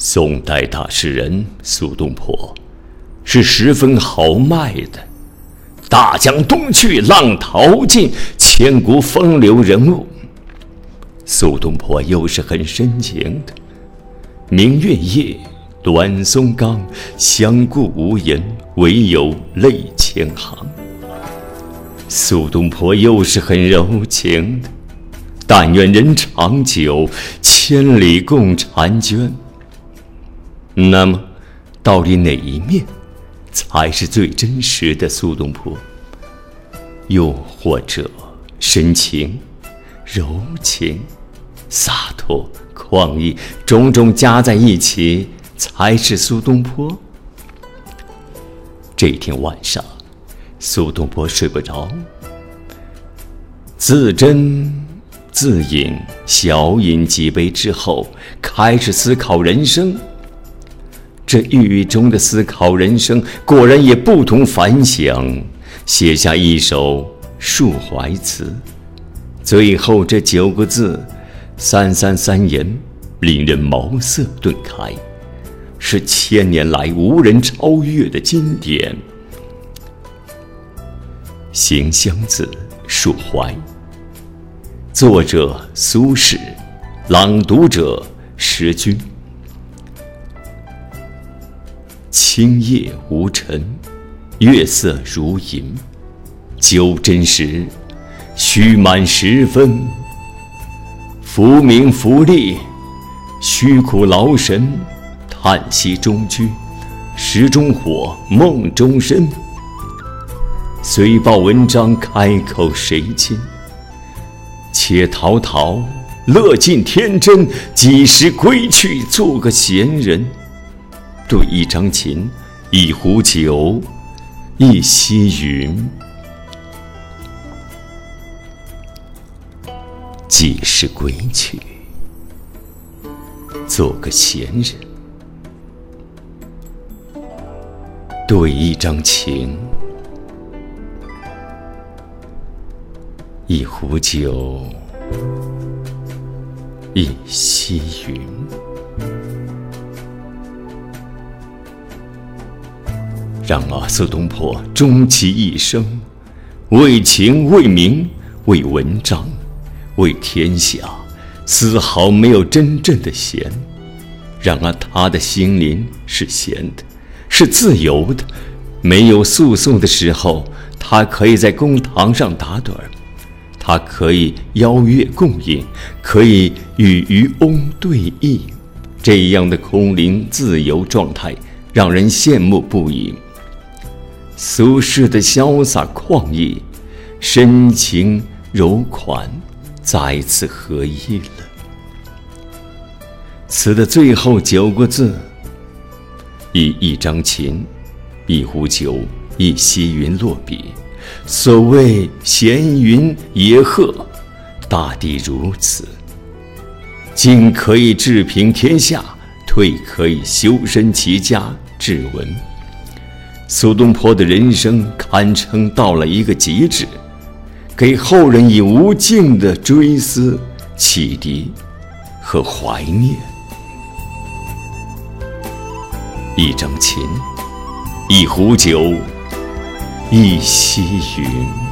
宋代大诗人苏东坡是十分豪迈的，大江东去，浪淘尽，千古风流人物。苏东坡又是很深情的，明月夜，短松冈，相顾无言，唯有泪千行。苏东坡又是很柔情的，但愿人长久，千里共婵娟。那么，到底哪一面才是最真实的苏东坡？又或者，深情、柔情、洒脱、旷逸，种种加在一起，才是苏东坡？这天晚上，苏东坡睡不着，自斟自饮，小饮几杯之后，开始思考人生。这郁郁中的思考人生，果然也不同凡响，写下一首抒怀词。最后这九个字，三三三言，令人茅塞顿开，是千年来无人超越的经典。《行香子·述怀》，作者苏轼，朗读者石君。青叶无尘，月色如银。酒斟时，须满十分。浮名浮利，虚苦劳神。叹息中居，石中火，梦中身。虽报文章，开口谁亲？且陶陶，乐尽天真。几时归去，做个闲人？对一张琴，一壶酒，一溪云。几时归去，做个闲人？对一张琴，一壶酒，一溪云。然而，苏东坡终其一生，为情、为名、为文章、为天下，丝毫没有真正的闲。然而，他的心灵是闲的，是自由的。没有诉讼的时候，他可以在公堂上打盹儿；他可以邀月共饮，可以与渔翁对弈。这样的空灵自由状态，让人羡慕不已。苏轼的潇洒旷逸、深情柔款，再次合一了。词的最后九个字，以一张琴、一壶酒、一溪云落笔。所谓闲云野鹤，大抵如此。进可以治平天下，退可以修身齐家治文。苏东坡的人生堪称到了一个极致，给后人以无尽的追思、启迪和怀念。一张琴，一壶酒，一溪云。